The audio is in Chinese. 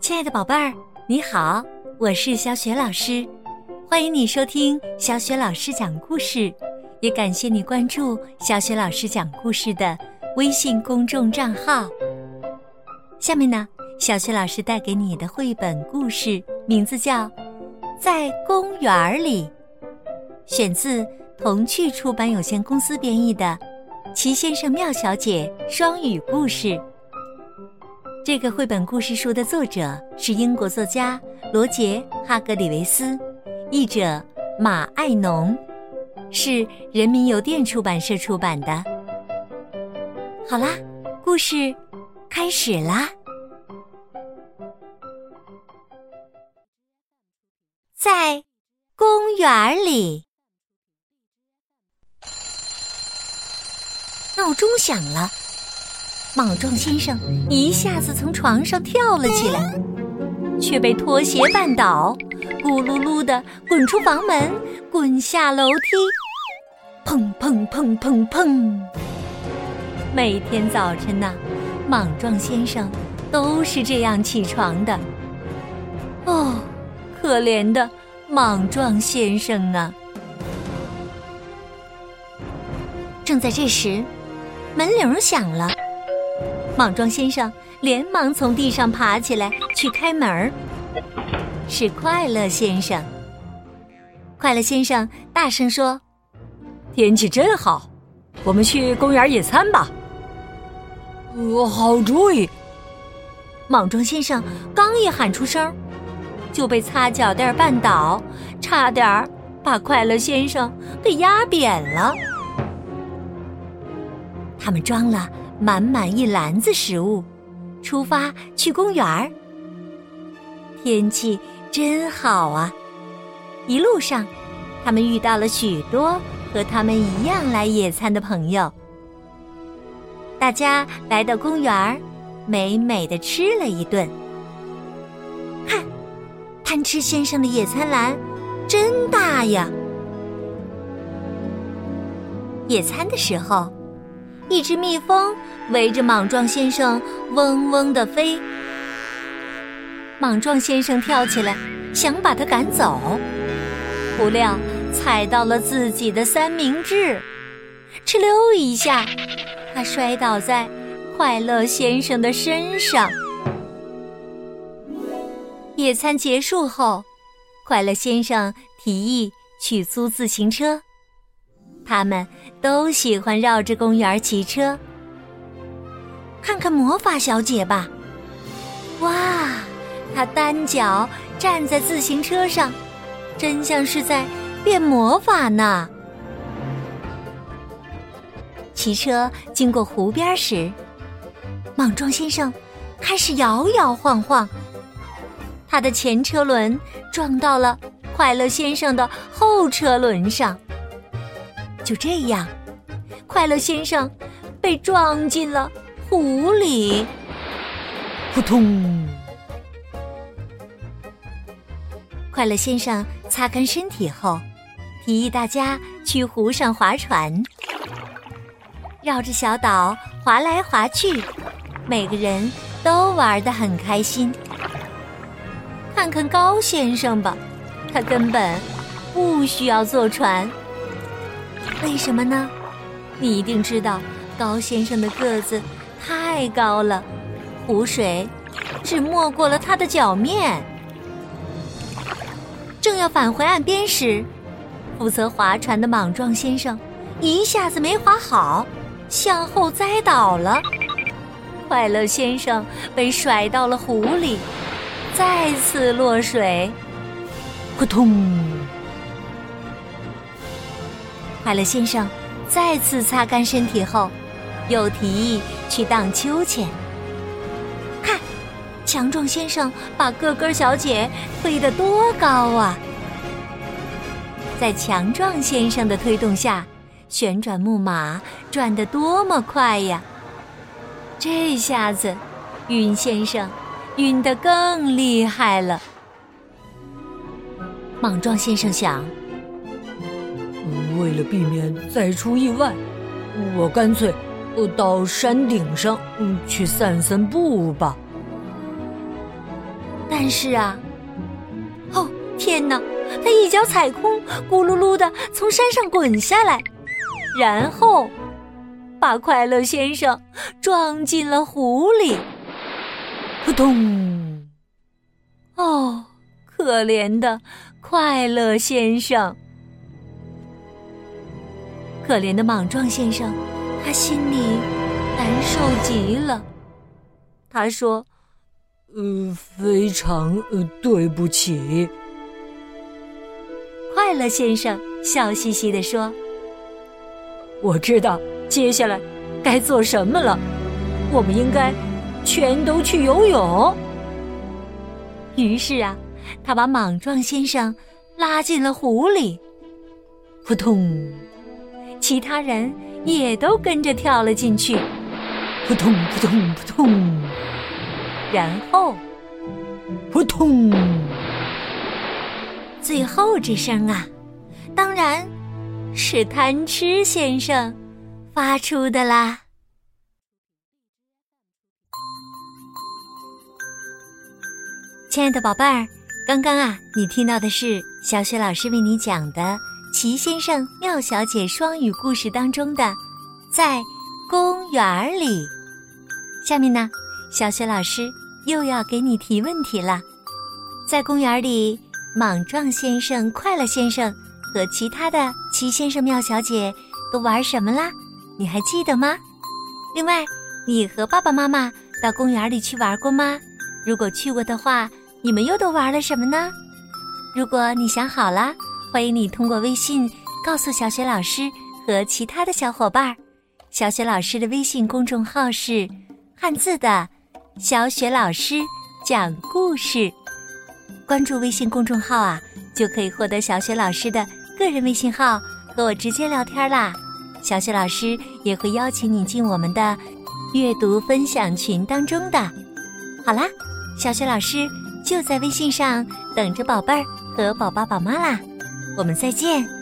亲爱的宝贝儿，你好，我是小雪老师，欢迎你收听小雪老师讲故事，也感谢你关注小雪老师讲故事的微信公众账号。下面呢，小雪老师带给你的绘本故事名字叫《在公园里》，选自童趣出版有限公司编译的《齐先生妙小姐》双语故事。这个绘本故事书的作者是英国作家罗杰·哈格里维斯，译者马爱农，是人民邮电出版社出版的。好啦，故事。开始啦！在公园里，闹钟响了。莽撞先生一下子从床上跳了起来，却被拖鞋绊倒，咕噜噜的滚出房门，滚下楼梯，砰砰砰砰砰！每天早晨呢。莽撞先生都是这样起床的。哦，可怜的莽撞先生啊！正在这时，门铃响了。莽撞先生连忙从地上爬起来去开门是快乐先生。快乐先生大声说：“天气真好，我们去公园野餐吧。”呃，好主意！莽撞先生刚一喊出声，就被擦脚垫绊倒，差点把快乐先生给压扁了。他们装了满满一篮子食物，出发去公园。天气真好啊！一路上，他们遇到了许多和他们一样来野餐的朋友。大家来到公园，美美的吃了一顿。看，贪吃先生的野餐篮真大呀！野餐的时候，一只蜜蜂围着莽撞先生嗡嗡的飞。莽撞先生跳起来想把它赶走，不料踩到了自己的三明治，哧溜一下。他摔倒在快乐先生的身上。野餐结束后，快乐先生提议去租自行车。他们都喜欢绕着公园骑车。看看魔法小姐吧！哇，她单脚站在自行车上，真像是在变魔法呢。骑车经过湖边时，莽撞先生开始摇摇晃晃。他的前车轮撞到了快乐先生的后车轮上，就这样，快乐先生被撞进了湖里。扑通！快乐先生擦干身体后，提议大家去湖上划船。绕着小岛划来划去，每个人都玩得很开心。看看高先生吧，他根本不需要坐船。为什么呢？你一定知道，高先生的个子太高了，湖水只没过了他的脚面。正要返回岸边时，负责划船的莽撞先生一下子没划好。向后栽倒了，快乐先生被甩到了湖里，再次落水，扑通！快乐先生再次擦干身体后，又提议去荡秋千。看，强壮先生把个个小姐推得多高啊！在强壮先生的推动下。旋转木马转得多么快呀！这下子，晕先生晕得更厉害了。莽撞先生想：为了避免再出意外，我干脆到山顶上去散散步吧。但是啊，哦天哪！他一脚踩空，咕噜噜的从山上滚下来，然后把快乐先生撞进了湖里。扑通！哦，可怜的快乐先生，可怜的莽撞先生，他心里难受极了。他说：“呃，非常呃，对不起。”快乐先生笑嘻嘻地说：“我知道接下来该做什么了。我们应该全都去游泳。”于是啊，他把莽撞先生拉进了湖里。扑通！其他人也都跟着跳了进去。扑通扑通扑通，然后扑通。最后这声啊，当然是贪吃先生发出的啦。亲爱的宝贝儿，刚刚啊，你听到的是小雪老师为你讲的《齐先生妙小姐》双语故事当中的《在公园里》。下面呢，小雪老师又要给你提问题了，在公园里。莽撞先生、快乐先生和其他的齐先生、妙小姐都玩什么啦？你还记得吗？另外，你和爸爸妈妈到公园里去玩过吗？如果去过的话，你们又都玩了什么呢？如果你想好了，欢迎你通过微信告诉小雪老师和其他的小伙伴。小雪老师的微信公众号是“汉字的小雪老师讲故事”。关注微信公众号啊，就可以获得小雪老师的个人微信号，和我直接聊天啦。小雪老师也会邀请你进我们的阅读分享群当中的。好啦，小雪老师就在微信上等着宝贝儿和宝宝宝妈啦，我们再见。